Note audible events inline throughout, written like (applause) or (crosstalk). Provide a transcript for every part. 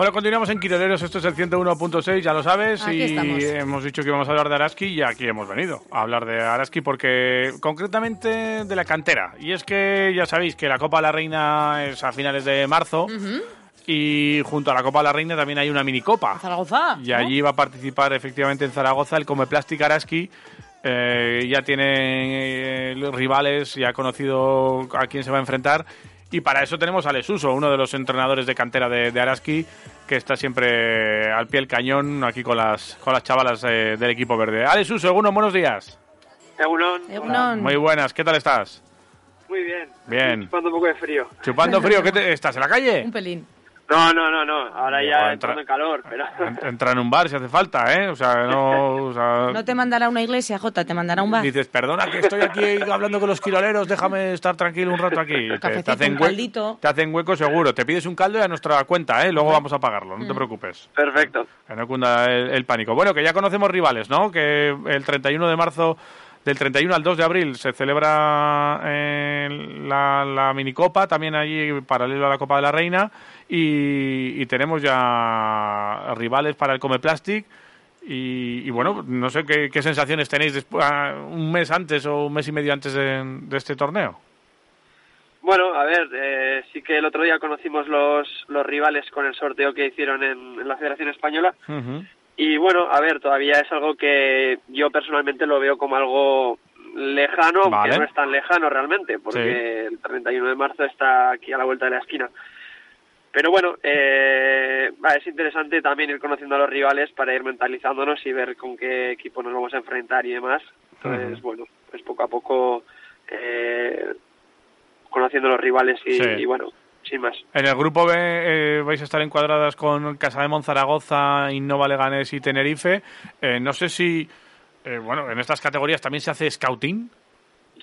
Bueno, continuamos en Quiroleros, esto es el 101.6, ya lo sabes, y hemos dicho que íbamos a hablar de Araski y aquí hemos venido a hablar de Araski porque concretamente de la cantera. Y es que ya sabéis que la Copa de la Reina es a finales de marzo. Y junto a la Copa de la Reina también hay una minicopa. Zaragoza. Y allí va a participar efectivamente en Zaragoza el Come Plastic Araski. Eh, ya tiene eh, rivales, ya ha conocido a quién se va a enfrentar y para eso tenemos a Lesuso, uno de los entrenadores de cantera de, Araski, que está siempre al pie del cañón aquí con las, con las chavalas eh, del equipo verde. Alesuso, Egunon, buenos días. Egunon. Muy buenas, ¿qué tal estás? Muy bien. Bien. Chupando un poco de frío. ¿Chupando frío? ¿Qué te, ¿Estás en la calle? Un pelín. No, no, no, no. Ahora ya entra, en calor, pero... Entra en un bar si hace falta, ¿eh? O sea, no... No te mandará una iglesia, Jota, te mandará un bar. Dices, perdona que estoy aquí hablando con los quiroleros, déjame estar tranquilo un rato aquí. te, hacen un Te hacen hueco seguro. Te pides un caldo y a nuestra cuenta, ¿eh? Luego vamos a pagarlo, no te mm. preocupes. Perfecto. Que no cunda el pánico. Bueno, que ya conocemos rivales, ¿no? Que el 31 de marzo del 31 al 2 de abril se celebra eh, la, la, minicopa, también allí paralelo a la Copa de la Reina, y, tenemos ya rivales para el Come Plastic. Y, bueno, no sé qué, sensaciones tenéis después, un mes antes o un mes y medio antes de, este torneo. Bueno, a ver, eh, sí que el otro día conocimos los, los rivales con el sorteo que hicieron en, la Federación Española. Y bueno, a ver, todavía es algo que yo personalmente lo veo como algo lejano, que no es tan lejano realmente, porque el 31 de marzo está aquí a la vuelta de la esquina. Pero bueno, eh, es interesante también ir conociendo a los rivales para ir mentalizándonos y ver con qué equipo nos vamos a enfrentar y demás. Entonces, bueno, pues poco a poco eh, conociendo los rivales y bueno, sin más. En el grupo B eh, vais a estar encuadradas con Casa de Monzaragoza, Innova Leganés y Tenerife. Eh, no sé si, eh, bueno, en estas categorías también se hace scouting.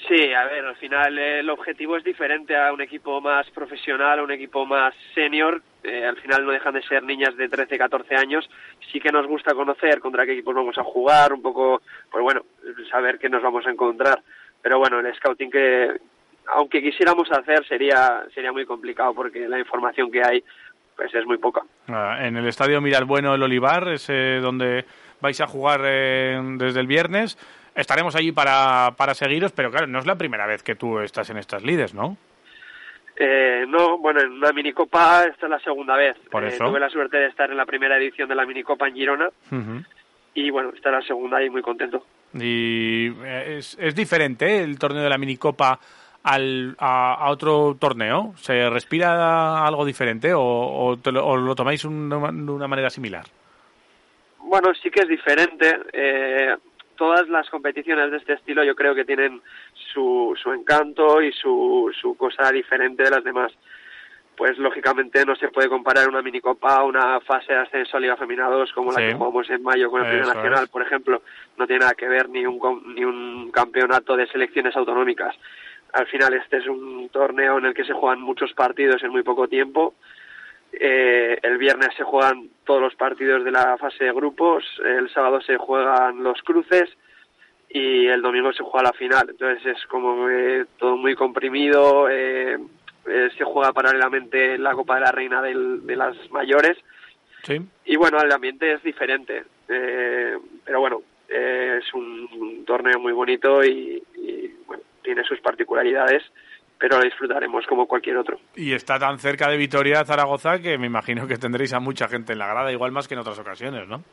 Sí, a ver, al final el objetivo es diferente a un equipo más profesional, a un equipo más senior. al final no dejan de ser niñas de 13, 14 años. Sí que nos gusta conocer contra qué equipos vamos a jugar, un poco, pues bueno, saber qué nos vamos a encontrar. Pero bueno, el scouting que, aunque quisiéramos hacer sería sería muy complicado porque la información que hay pues es muy poca. Ah, en el estadio Miralbueno el Olivar es donde vais a jugar eh, desde el viernes. Estaremos allí para, para seguiros, pero claro, no es la primera vez que tú estás en estas lides, ¿no? Eh, no, bueno, en una minicopa esta es la segunda vez. Por eh, eso. tuve la suerte de estar en la primera edición de la minicopa en Girona y bueno, esta es la segunda y muy contento. Y es, es diferente el torneo de la minicopa al, a, otro torneo? ¿Se respira algo diferente o, lo, tomáis de una manera similar? Bueno, sí que es diferente. Eh, todas las competiciones de este estilo yo creo que tienen su, su encanto y su, su cosa diferente de las demás. Pues lógicamente no se puede comparar una minicopa a una fase de ascenso a Liga Femina 2 como la que jugamos en mayo con el Primer Nacional, por ejemplo. No tiene nada que ver ni un, ni un campeonato de selecciones autonómicas al final este es un torneo en el que se juegan muchos partidos en muy poco tiempo. Eh, el viernes se juegan todos los partidos de la fase de grupos, el sábado se juegan los cruces y el domingo se juega la final. Entonces es como todo muy comprimido, eh, eh, se juega paralelamente la Copa de la Reina de las mayores. Y bueno, el ambiente es diferente, pero bueno, es un, torneo muy bonito y tiene sus particularidades, pero lo disfrutaremos como cualquier otro. Y está tan cerca de Vitoria, Zaragoza, que me imagino que tendréis a mucha gente en la grada, igual más que en otras ocasiones, ¿no?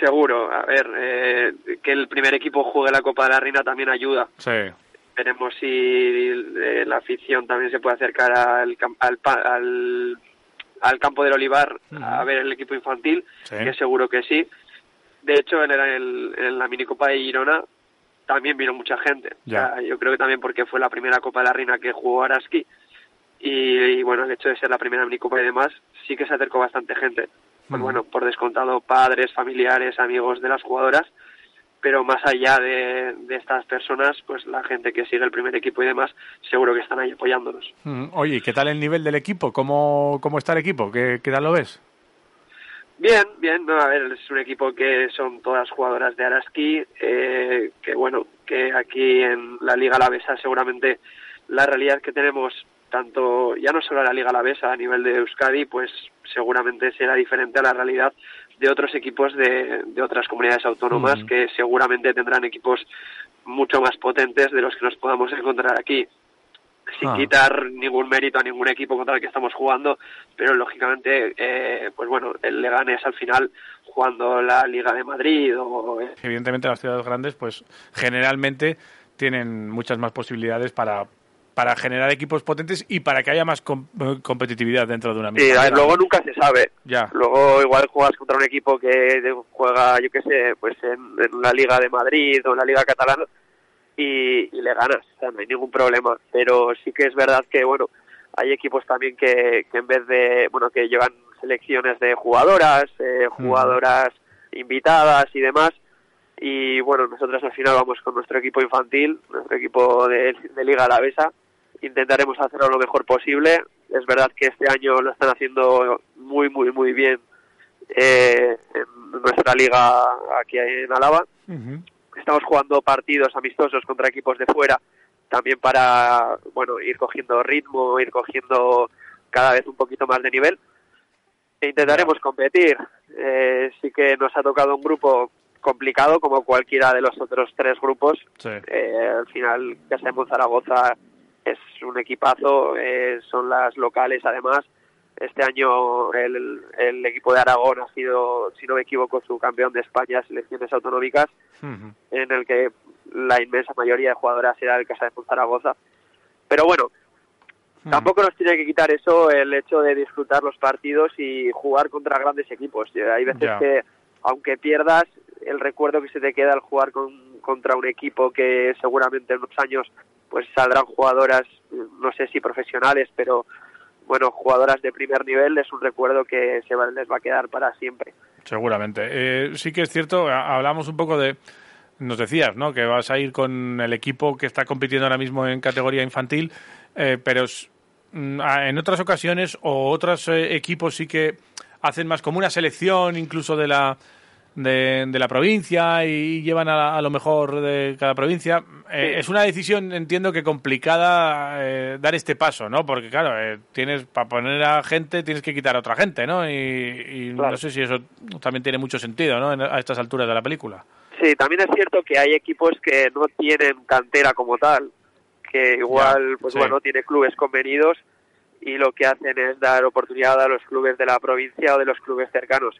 Seguro, a ver, eh, que el primer equipo juegue la Copa de la Reina también ayuda. Sí. Veremos si eh, la afición también se puede acercar al, al, al, campo del Olivar a ver el equipo infantil, que seguro que sí. De hecho, en, el, en la minicopa de Girona también vino mucha gente. yo creo que también porque fue la primera Copa de la Reina que jugó Araski y, bueno, el hecho de ser la primera minicopa y demás, sí que se acercó bastante gente. Pues bueno, por descontado padres, familiares, amigos de las jugadoras, pero más allá de, estas personas, pues la gente que sigue el primer equipo y demás, seguro que están ahí apoyándonos. Oye, ¿qué tal el nivel del equipo? ¿Cómo, cómo está el equipo? ¿Qué, qué tal lo ves? Bien, bien, no, a ver, es un equipo que son todas jugadoras de Araski, eh, que bueno, que aquí en la Liga Alavesa seguramente la realidad que tenemos, tanto ya no solo en la Liga Alavesa a nivel de Euskadi, pues seguramente será diferente a la realidad de otros equipos de, de otras comunidades autónomas que seguramente tendrán equipos mucho más potentes de los que nos podamos encontrar aquí sin Ah. quitar ningún mérito a ningún equipo contra el que estamos jugando, pero lógicamente, eh, pues bueno, el Leganés al final jugando la Liga de Madrid o Evidentemente las ciudades grandes, pues generalmente tienen muchas más posibilidades para, para generar equipos potentes y para que haya más com- eh, competitividad dentro de una misma Sí, a ver, luego nunca se sabe. Ya. Luego igual juegas contra un equipo que juega, yo qué sé, pues en, en la Liga de Madrid o en la Liga Catalana y, y le ganas, o sea, no hay ningún problema. Pero sí que es verdad que, bueno, hay equipos también que, que en vez de, bueno, que llevan selecciones de jugadoras, eh, jugadoras invitadas y demás. Y bueno, nosotros al final vamos con nuestro equipo infantil, nuestro equipo de, de Liga Alavesa. Intentaremos hacerlo lo mejor posible. Es verdad que este año lo están haciendo muy, muy, muy bien eh, en nuestra liga aquí en Álava. Ujú. Estamos jugando partidos amistosos contra equipos de fuera, también para bueno ir cogiendo ritmo, ir cogiendo cada vez un poquito más de nivel. E intentaremos competir. Eh, sí que nos ha tocado un grupo complicado, como cualquiera de los otros tres grupos. Sí. Eh, al final, Casa de Zaragoza es un equipazo, eh, son las locales además. Este año el, el equipo de Aragón ha sido, si no me equivoco, su campeón de España selecciones autonómicas, Ujú. en el que la inmensa mayoría de jugadoras era del Casa de Zaragoza. Pero bueno, tampoco nos tiene que quitar eso el hecho de disfrutar los partidos y jugar contra grandes equipos. Eh, Hay veces que, aunque pierdas, el recuerdo que se te queda al jugar con, contra un equipo que seguramente en unos años pues saldrán jugadoras, no sé si profesionales, pero bueno, jugadoras de primer nivel, es un recuerdo que se va- les va a quedar para siempre. Seguramente. Eh, sí que es cierto, hablamos un poco de... Nos decías, ¿no? Que vas a ir con el equipo que está compitiendo ahora mismo en categoría infantil, eh, pero mm, en otras ocasiones o otros eh, equipos sí que hacen más como una selección incluso de la de, de la provincia y llevan a, a lo mejor de cada provincia. Eh, Sí. Es una decisión, entiendo que complicada eh, dar este paso, ¿no? Porque claro, eh, tienes para poner a gente tienes que quitar a otra gente, ¿no? Y, y no sé si eso también tiene mucho sentido, ¿no? En- a estas alturas de la película. Sí, también es cierto que hay equipos que no tienen cantera como tal, que igual, Ya, pues sí. bueno, tiene clubes convenidos y lo que hacen es dar oportunidad a los clubes de la provincia o de los clubes cercanos.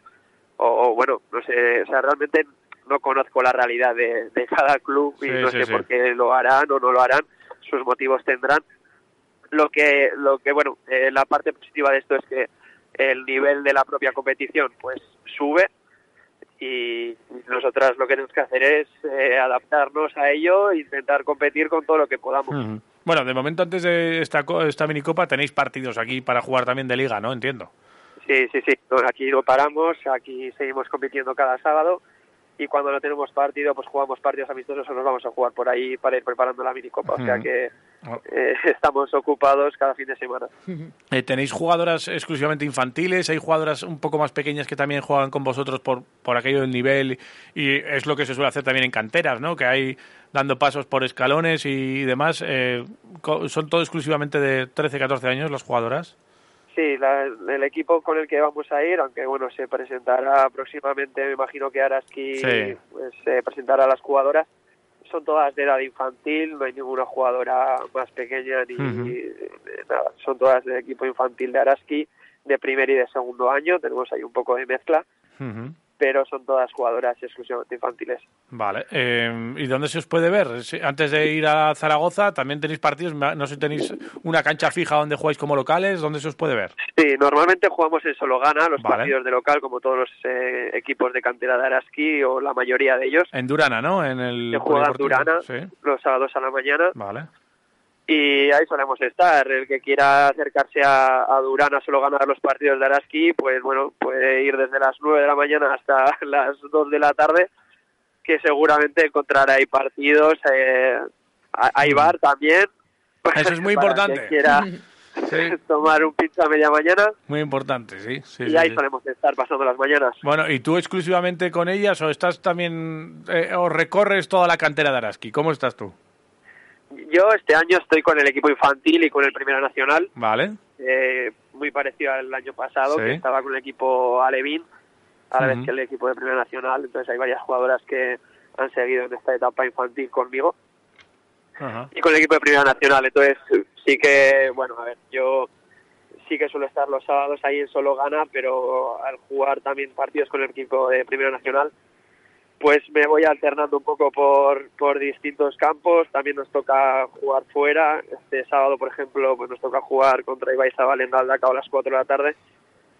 O, o, bueno, no sé, o sea, realmente no conozco la realidad de, de cada club y Sí, no sí, sé sí. por qué lo harán o no lo harán, sus motivos tendrán. Lo que, lo que bueno, eh, la parte positiva de esto es que el nivel de la propia competición pues sube y nosotras lo que tenemos que hacer es eh, adaptarnos a ello e intentar competir con todo lo que podamos. Bueno, de momento antes de esta, esta minicopa tenéis partidos aquí para jugar también de liga, ¿no? Entiendo. Sí, sí, sí. No, aquí no paramos, aquí seguimos compitiendo cada sábado y cuando no tenemos partido, pues jugamos partidos amistosos o nos vamos a jugar por ahí para ir preparando la minicopa. O sea que Oh. eh, (laughs) estamos ocupados cada fin de semana. (laughs) Eh, ¿Tenéis jugadoras exclusivamente infantiles? ¿Hay jugadoras un poco más pequeñas que también juegan con vosotros por, por aquello del nivel? Y es lo que se suele hacer también en canteras, ¿no? Que hay dando pasos por escalones y demás. Eh, ¿Son todo exclusivamente de 13, 14 años las jugadoras? Sí, la- el equipo con el que vamos a ir, aunque bueno, se presentará próximamente, me imagino que Araski Sí. pues, se presentará a las jugadoras. Son todas de edad infantil, no hay ninguna jugadora más pequeña ni eh, nada. Son todas del equipo infantil de Araski, de primer y de segundo año. Tenemos ahí un poco de mezcla. Pero son todas jugadoras exclusivamente infantiles. Vale. Eh, ¿Y dónde se os puede ver? Antes de ir a Zaragoza, también tenéis partidos. No sé si tenéis una cancha fija donde jugáis como locales. ¿Dónde se os puede ver? Sí, normalmente jugamos en Sologana, los Vale. partidos de local, como todos los eh, equipos de cantera de Araski o la mayoría de ellos. En Durana, ¿no? En el Se juega en. Durana Sí. los sábados a la mañana. Vale. Y ahí solemos estar. El que quiera acercarse a, a Durana solo ganar los partidos de Araski, pues bueno, puede ir desde las 9 de la mañana hasta (laughs) las 2 de la tarde, que seguramente encontrará ahí partidos. Eh, ha- hay bar también. Eso es (laughs) muy importante. quien quiera (laughs) Sí. tomar un pizza a media mañana Muy importante, sí. sí, y sí, ahí solemos estar pasando las mañanas. Bueno, ¿y tú exclusivamente con ellas o estás también, eh, o recorres toda la cantera de Araski? ¿Cómo estás tú? Yo este año estoy con el equipo infantil y con el Primera Nacional. Vale. eh, muy parecido al año pasado, que estaba con el equipo Alevín, a la vez que el equipo de Primera Nacional. Entonces hay varias jugadoras que han seguido en esta etapa infantil conmigo y con el equipo de Primera Nacional. Entonces sí que, bueno, a ver, yo sí que suelo estar los sábados ahí en Solo Gana, pero al jugar también partidos con el equipo de Primera Nacional, pues me voy alternando un poco por, por distintos campos. También nos toca jugar fuera. Este sábado, por ejemplo, pues nos toca jugar contra Ibaizabal en Galdacao a las 4 de la tarde.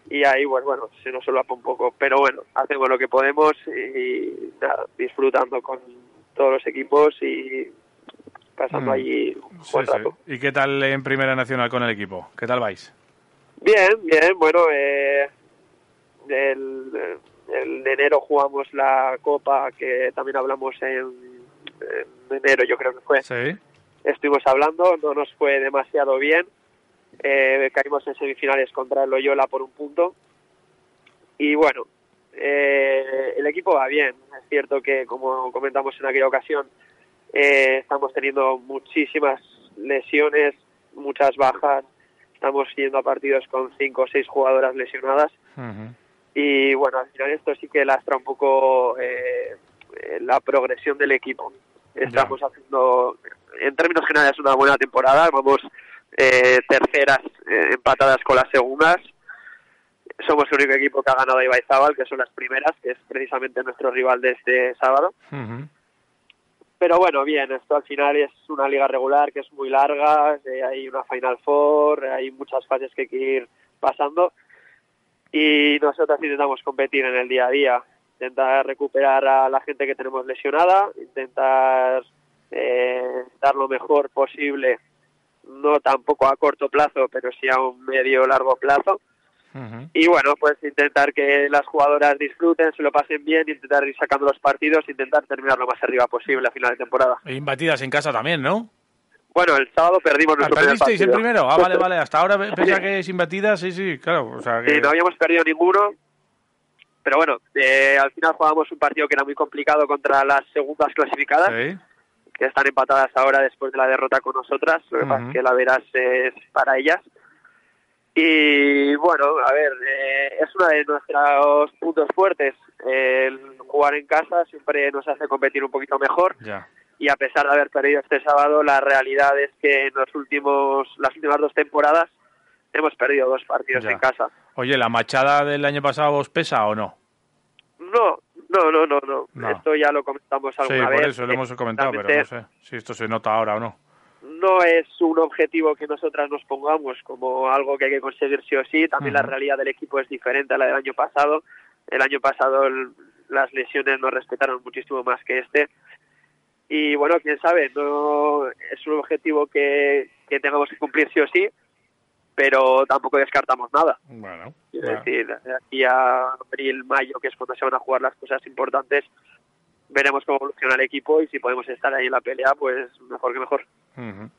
Y ahí, pues bueno, se nos solapa un poco. Pero bueno, hacemos lo que podemos y, disfrutando con todos los equipos y pasando mm. allí un buen rato. ¿Y qué tal en Primera Nacional con el equipo? ¿Qué tal vais? Bien, bien. Bueno, eh, el, de enero jugamos la Copa, que también hablamos en, enero, yo creo que fue. Sí. Estuvimos hablando, no nos fue demasiado bien. Eh, caímos en semifinales contra el Loyola por un punto. Y bueno, eh, el equipo va bien. Es cierto que, como comentamos en aquella ocasión, eh, estamos teniendo muchísimas lesiones, muchas bajas. Estamos yendo a partidos con cinco o seis jugadoras lesionadas. Y bueno, al final esto sí que lastra un poco eh, la progresión del equipo. Estamos haciendo, en términos generales, una buena temporada. Vamos eh, terceras eh, empatadas con las segundas. Somos el único equipo que ha ganado a Ibaizábal, que son las primeras, que es precisamente nuestro rival de este sábado. Pero bueno, bien, esto al final es una liga regular que es muy larga, hay una Final Four, hay muchas fases que hay que ir pasando y nosotros intentamos competir en el día a día, intentar recuperar a la gente que tenemos lesionada, intentar eh, dar lo mejor posible, no tampoco a corto plazo, pero sí a un medio largo plazo. Y bueno, pues intentar que las jugadoras disfruten, se lo pasen bien, intentar ir sacando los partidos, intentar terminar lo más arriba posible a final de temporada. E imbatidas en casa también, ¿no? Bueno, el sábado perdimos nuestro primer partido. el primero? Ah, vale, vale. Hasta ahora pensaba que sin batidas, sí, sí, claro. O sea Sí, no habíamos perdido ninguno. Pero bueno, eh, al final jugábamos un partido que era muy complicado contra las segundas clasificadas, que están empatadas ahora después de la derrota con nosotras. Lo que pasa es que la veras es para ellas. Y bueno, a ver, eh, es uno de nuestros puntos fuertes. El jugar en casa siempre nos hace competir un poquito mejor. Ya y a pesar de haber perdido este sábado, la realidad es que en los últimos, las últimas dos temporadas hemos perdido dos partidos en casa. Oye, ¿la machada del año pasado os pesa o no? No, no, no, no, no. Esto ya lo comentamos alguna vez. Sí, por eso lo hemos comentado, pero no sé si esto se nota ahora o no. No es un objetivo que nosotras nos pongamos como algo que hay que conseguir sí o sí. También la realidad del equipo es diferente a la del año pasado. El año pasado las lesiones nos respetaron muchísimo más que este y bueno, quién sabe, no es un objetivo que, que tengamos que cumplir sí o sí, pero tampoco descartamos nada. Bueno, es decir, de aquí a abril, mayo, que es cuando se van a jugar las cosas importantes, veremos cómo evoluciona el equipo y si podemos estar ahí en la pelea, pues mejor que mejor.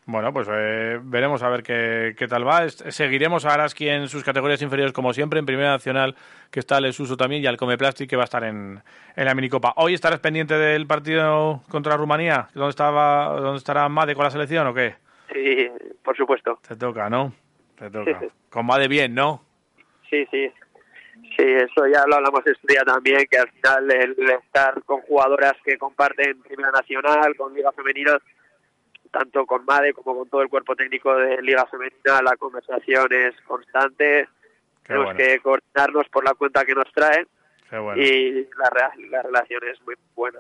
Bueno, pues eh, veremos a ver qué, qué, tal va. Seguiremos a Araski en sus categorías inferiores, como siempre, en Primera Nacional, que está el Suso también, y al Come Plastic, que va a estar en, en, la minicopa. ¿Hoy estarás pendiente del partido contra Rumanía? ¿Dónde, estaba, dónde estará Made con la selección o qué? Sí, por supuesto. Te toca, ¿no? Te toca. (laughs) con Made bien, ¿no? Sí, sí. Sí, eso ya lo hablamos este día también, que al final el estar con jugadoras que comparten Primera Nacional, con Liga Femenina, tanto con MADE como con todo el cuerpo técnico de Liga Femenina, la conversación es constante. Tenemos que coordinarnos por la cuenta que nos traen y la, la relación es muy buena.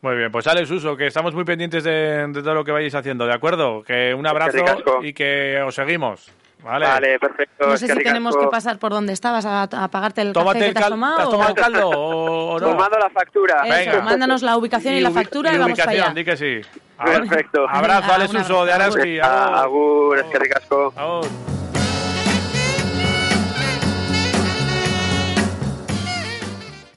Muy bien, pues Alex Uso, que estamos muy pendientes de, todo lo que vayáis haciendo, ¿de acuerdo? Que un abrazo y que os seguimos. Vale. perfecto. No sé si tenemos que pasar por donde estabas a, pagarte el café que te has tomado. ¿Te has tomado el caldo o, no? Tomando la factura. Eso, mándanos la ubicación y, la factura y, vamos para allá. di que sí. Perfecto. Abrazo, Alex Uso de Araski. Agur, es que ricasco.